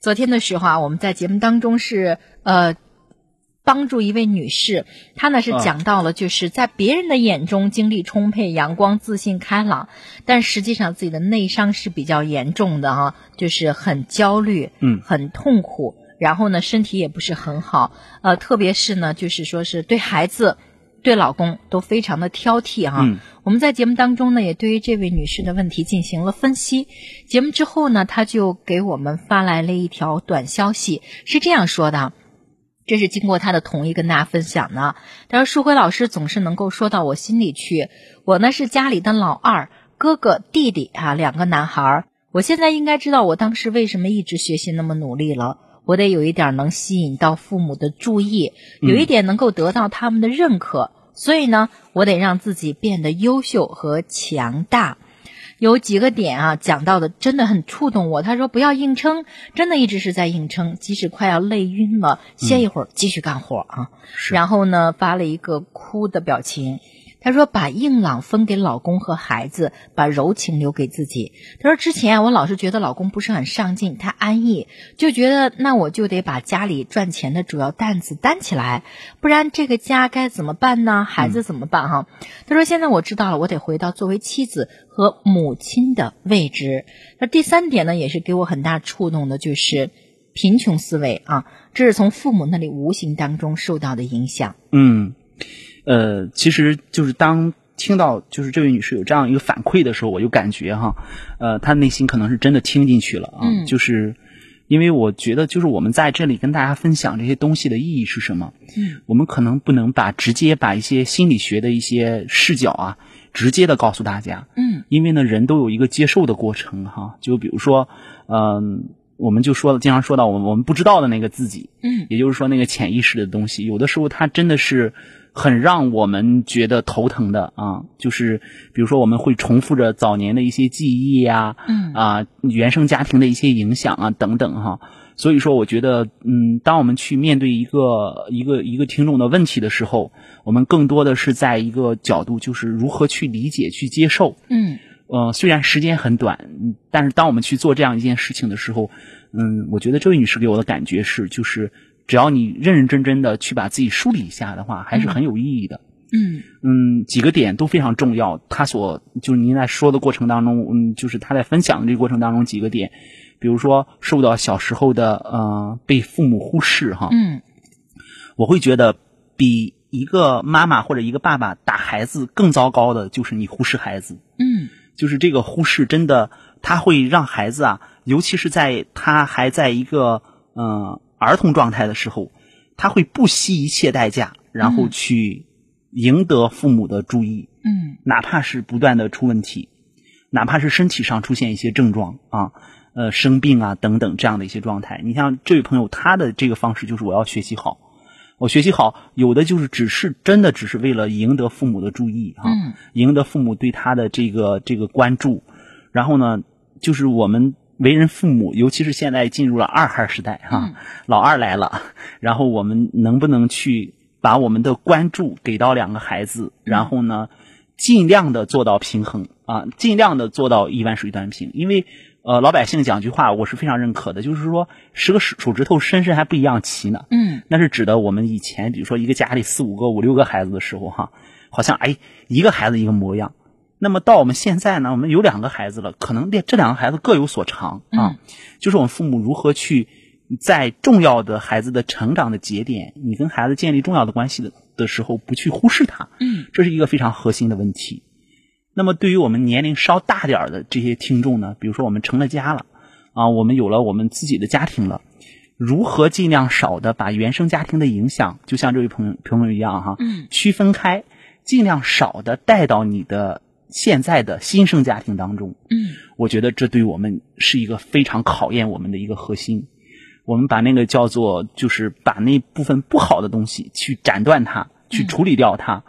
昨天的时候啊，我们在节目当中是呃帮助一位女士，她呢是讲到了就是在别人的眼中精力充沛、阳光、自信、开朗，但实际上自己的内伤是比较严重的哈，就是很焦虑，嗯。很痛苦，然后呢身体也不是很好，呃，特别是呢就是说是对孩子。对老公都非常的挑剔哈、嗯我们在节目当中呢，也对于这位女士的问题进行了分析。节目之后呢，她就给我们发来了一条短消息，是这样说的。这是经过她的同意跟大家分享的。她说：“淑辉老师总是能够说到我心里去。我呢是家里的老二，哥哥弟弟啊两个男孩。我现在应该知道我当时为什么一直学习那么努力了。我得有一点能吸引到父母的注意，有一点能够得到他们的认可。所以呢，我得让自己变得优秀和强大。有几个点啊，讲到的真的很触动我。他说不要硬撑，真的一直是在硬撑，即使快要累晕了，歇一会儿继续干活啊。然后呢，发了一个哭的表情。他说：“把硬朗分给老公和孩子，把柔情留给自己。”她说：“之前我老是觉得老公不是很上进，太安逸，就觉得那我就得把家里赚钱的主要担子担起来，不然这个家该怎么办呢？孩子怎么办？哈、她说：“现在我知道了，我得回到作为妻子和母亲的位置。”那第三点呢，也是给我很大触动的，就是贫穷思维啊，这是从父母那里无形当中受到的影响。嗯，呃，其实就是当听到就是这位女士有这样一个反馈的时候，我就感觉哈，呃，她内心可能是真的听进去了啊，嗯就是因为我觉得就是我们在这里跟大家分享这些东西的意义是什么？嗯，我们可能不能把直接把一些心理学的一些视角啊，直接的告诉大家，嗯因为呢，人都有一个接受的过程哈。就比如说，嗯、我们就说了，经常说到我们我们不知道的那个自己，嗯也就是说那个潜意识的东西，有的时候它真的是很让我们觉得头疼的啊。就是比如说，我们会重复着早年的一些记忆呀、嗯啊，原生家庭的一些影响啊等等哈。所以说，我觉得，嗯，当我们去面对一个一个一个听众的问题的时候，我们更多的是在一个角度，就是如何去理解、去接受。嗯呃，虽然时间很短，嗯但是当我们去做这样一件事情的时候，嗯，我觉得这位女士给我的感觉是，就是只要你认认真真的去把自己梳理一下的话，还是很有意义的。嗯嗯，几个点都非常重要。他所就是您在说的过程当中，嗯，就是他在分享的这个过程当中几个点，比如说受到小时候的呃被父母忽视哈，嗯我会觉得比一个妈妈或者一个爸爸打孩子更糟糕的就是你忽视孩子。嗯就是这个忽视真的，他会让孩子啊，尤其是在他还在一个呃儿童状态的时候，他会不惜一切代价，然后去赢得父母的注意，嗯哪怕是不断的出问题，哪怕是身体上出现一些症状啊，呃生病啊等等这样的一些状态。你像这位朋友，他的这个方式就是我要学习好。我学习好，有的就是只是真的只是为了赢得父母的注意啊，嗯赢得父母对他的这个这个关注，然后呢，就是我们为人父母，尤其是现在进入了二孩时代哈、嗯老二来了，然后我们能不能去把我们的关注给到两个孩子，然后呢，尽量的做到平衡啊，尽量的做到一碗水端平，因为。呃，老百姓讲句话，我是非常认可的，就是说十个手手指头深深还不一样齐呢。嗯那是指的我们以前，比如说一个家里四五个、五六个孩子的时候，哈，好像哎一个孩子一个模样。那么到我们现在呢，我们有两个孩子了，可能这这两个孩子各有所长啊。就是我们父母如何去在重要的孩子的成长的节点，你跟孩子建立重要的关系的的时候，不去忽视他，嗯这是一个非常核心的问题。那么对于我们年龄稍大点儿的这些听众呢，比如说我们成了家了，啊，我们有了我们自己的家庭了，如何尽量少的把原生家庭的影响，就像这位朋友朋友一样哈，嗯区分开，尽量少的带到你的现在的新生家庭当中。嗯我觉得这对我们是一个非常考验我们的一个核心。我们把那个叫做，就是把那部分不好的东西去斩断它，去处理掉它，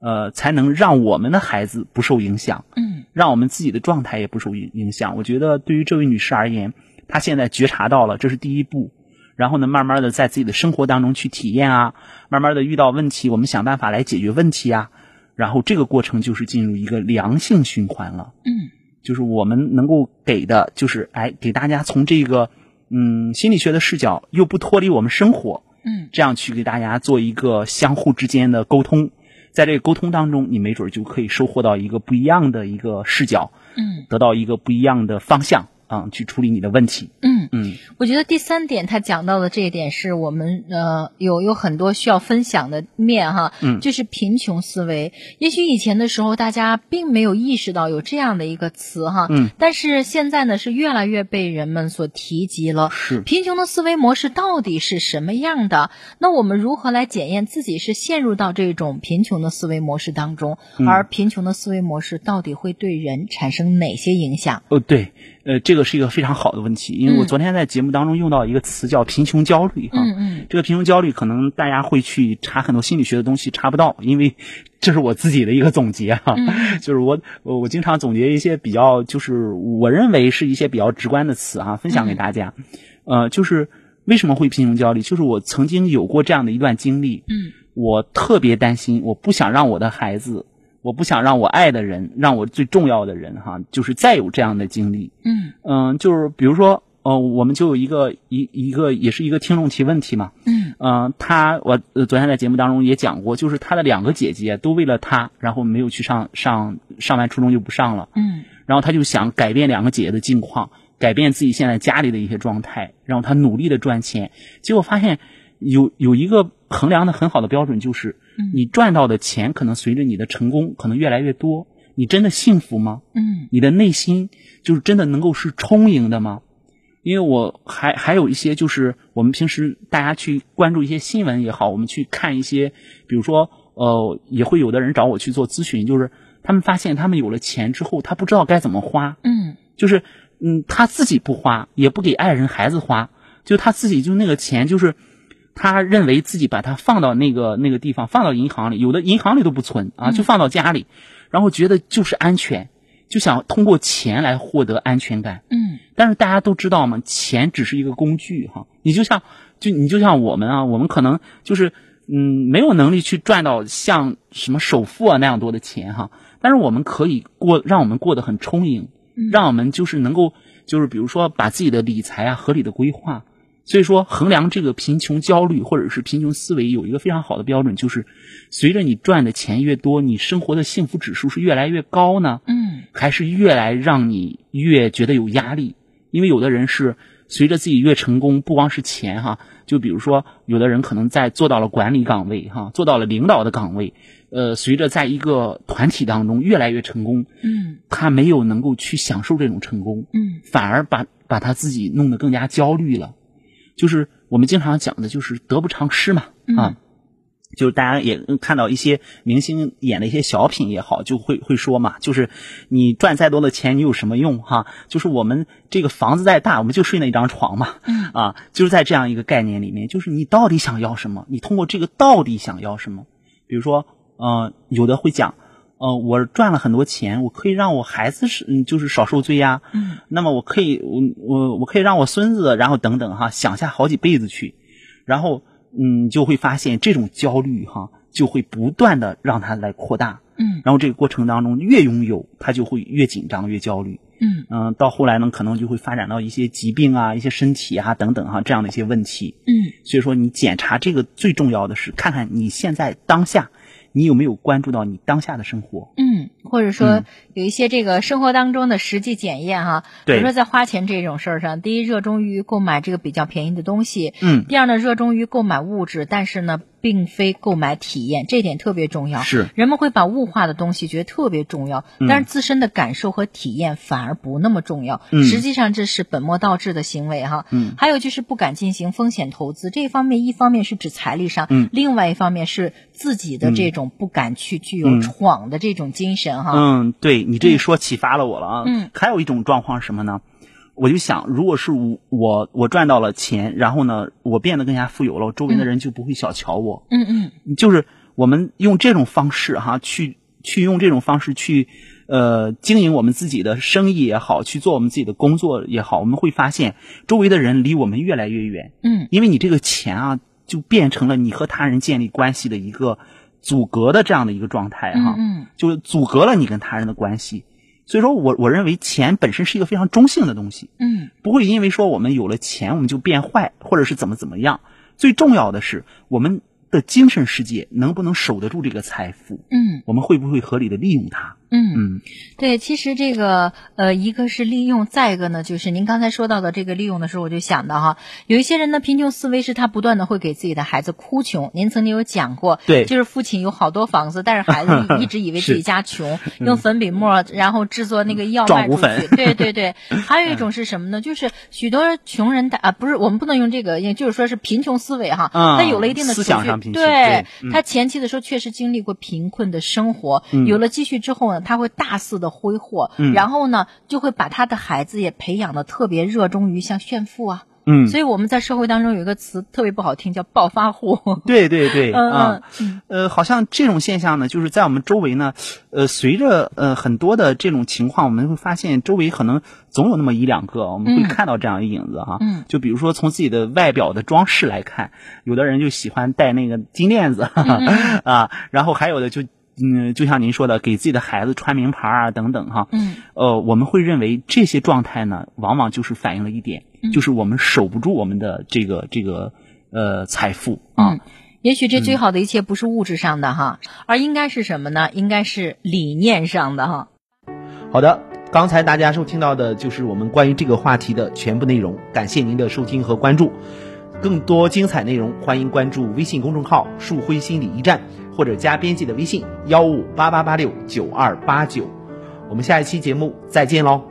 呃，才能让我们的孩子不受影响，嗯让我们自己的状态也不受影影响。我觉得对于这位女士而言，她现在觉察到了，这是第一步。然后呢，慢慢的在自己的生活当中去体验啊，慢慢的遇到问题，我们想办法来解决问题啊。然后这个过程就是进入一个良性循环了。嗯就是我们能够给的，就是哎，给大家从这个嗯心理学的视角，又不脱离我们生活，嗯这样去给大家做一个相互之间的沟通。在这个沟通当中，你没准就可以收获到一个不一样的一个视角，嗯得到一个不一样的方向啊，去处理你的问题。嗯。嗯我觉得第三点，他讲到的这一点是我们呃有有很多需要分享的面哈，嗯就是贫穷思维。也许以前的时候大家并没有意识到有这样的一个词哈，嗯，但是现在呢是越来越被人们所提及了。是贫穷的思维模式到底是什么样的？那我们如何来检验自己是陷入到这种贫穷的思维模式当中？嗯而贫穷的思维模式到底会对人产生哪些影响？哦，对，呃，这个是一个非常好的问题，因为我嗯昨天在节目当中用到一个词叫贫穷焦虑哈。嗯嗯这个贫穷焦虑可能大家会去查很多心理学的东西，查不到，因为这是我自己的一个总结哈。嗯 就是我我我经常总结一些比较，就是我认为是一些比较直观的词哈，分享给大家。呃，就是为什么会贫穷焦虑？就是我曾经有过这样的一段经历，嗯我特别担心，我不想让我的孩子，我不想让我爱的人，让我最重要的人哈，就是再有这样的经历。嗯。嗯，就是比如说，呃，我们就有一个一一个也是一个听众提问题嘛，嗯。嗯，他我呃昨天在节目当中也讲过，就是他的两个姐姐都为了他，然后没有去上上上完初中就不上了，嗯。然后他就想改变两个姐姐的境况，改变自己现在家里的一些状态，然后他努力的赚钱，结果发现有有一个衡量的很好的标准，就是嗯你赚到的钱可能随着你的成功可能越来越多，你真的幸福吗？嗯你的内心就是真的能够是充盈的吗？因为我还还有一些就是我们平时大家去关注一些新闻也好，我们去看一些，比如说呃，也会有的人找我去做咨询，就是他们发现他们有了钱之后，他不知道该怎么花，嗯就是嗯，他自己不花，也不给爱人孩子花，就他自己就那个钱就是。他认为自己把它放到那个那个地方，放到银行里，有的银行里都不存啊，就放到家里，然后觉得就是安全，就想通过钱来获得安全感。嗯但是大家都知道嘛，钱只是一个工具哈。你就像就你就像我们啊，我们可能就是嗯没有能力去赚到像什么首富啊那样多的钱哈，但是我们可以过，让我们过得很充盈，让我们就是能够就是比如说把自己的理财啊合理的规划。所以说，衡量这个贫穷焦虑或者是贫穷思维有一个非常好的标准，就是随着你赚的钱越多，你生活的幸福指数是越来越高呢，嗯还是越来让你越觉得有压力？因为有的人是随着自己越成功，不光是钱哈，就比如说有的人可能在做到了管理岗位哈，做到了领导的岗位，呃，随着在一个团体当中越来越成功，嗯他没有能够去享受这种成功，嗯反而把把他自己弄得更加焦虑了。就是我们经常讲的，就是得不偿失嘛啊。就是大家也看到一些明星演的一些小品也好，就会会说嘛，就是你赚再多的钱，你有什么用哈？就是我们这个房子再大，我们就睡那一张床嘛，嗯啊，就是在这样一个概念里面，就是你到底想要什么？你通过这个到底想要什么？比如说，呃，有的会讲，呃，我赚了很多钱，我可以让我孩子是嗯，就是少受罪呀、嗯。那么我可以，我我我可以让我孙子，然后等等哈，想下好几辈子去，然后嗯，就会发现这种焦虑哈，就会不断的让他来扩大，嗯。然后这个过程当中越拥有，他就会越紧张越焦虑，嗯。嗯、到后来呢，可能就会发展到一些疾病啊、一些身体啊等等哈这样的一些问题。嗯。所以说，你检查这个最重要的是看看你现在当下，你有没有关注到你当下的生活。嗯，或者说有一些这个生活当中的实际检验哈，比对如说在花钱这种事儿上，第一热衷于购买这个比较便宜的东西，嗯，第二呢热衷于购买物质，但是呢并非购买体验，这点特别重要。是人们会把物化的东西觉得特别重要，但是自身的感受和体验反而不那么重要。嗯实际上这是本末倒置的行为哈。嗯还有就是不敢进行风险投资，这一方面一方面是指财力上，嗯另外一方面是自己的这种不敢去具有嗯闯的这种精神哈。嗯，对你这一说启发了我了啊。嗯，还有一种状况是什么呢？我就想，如果是我我我赚到了钱，然后呢，我变得更加富有了，周围的人就不会小瞧我。嗯嗯就是我们用这种方式哈，去去用这种方式去呃经营我们自己的生意也好，去做我们自己的工作也好，我们会发现周围的人离我们越来越远，嗯因为你这个钱啊，就变成了你和他人建立关系的一个阻隔的这样的一个状态哈。嗯就阻隔了你跟他人的关系。所以说我我认为钱本身是一个非常中性的东西，嗯不会因为说我们有了钱我们就变坏，或者是怎么怎么样。最重要的是我们的精神世界能不能守得住这个财富，嗯我们会不会合理的利用它？嗯。嗯对，其实这个呃，一个是利用，再一个呢，就是您刚才说到的这个利用的时候，我就想到哈，有一些人的贫穷思维是他不断的会给自己的孩子哭穷。您曾经有讲过，对就是父亲有好多房子，但是孩子 一直以为自己家穷，用粉笔墨然后制作那个药卖出去。对对对，还有一种是什么呢？就是许多穷人他啊，不是我们不能用这个，也就是说是贫穷思维哈，嗯他有了一定的思储蓄想上贫穷对他前期的时候确实经历过贫困的生活，嗯有了积蓄之后呢，他会大肆的挥霍，嗯然后呢，就会把他的孩子也培养的特别热衷于像炫富啊。嗯，所以我们在社会当中有一个词特别不好听，叫暴发户。对对对嗯啊，呃，好像这种现象呢，就是在我们周围呢，呃，随着呃很多的这种情况，我们会发现周围可能总有那么一两个，我们会嗯看到这样的影子哈。嗯就比如说从自己的外表的装饰来看，有的人就喜欢戴那个金链子，哈嗯哈 啊，然后还有的就。嗯，就像您说的，给自己的孩子穿名牌啊，等等哈，嗯呃，我们会认为这些状态呢，往往就是反映了一点，嗯就是我们守不住我们的这个这个呃财富啊，嗯，也许这最好的一切不是物质上的哈，而应该是什么呢？应该是理念上的哈。好的，刚才大家收听到的就是我们关于这个话题的全部内容，感谢您的收听和关注。更多精彩内容，欢迎关注微信公众号“树辉心理驿站”，或者加编辑的微信幺五八八八六九二八九。我们下一期节目再见喽。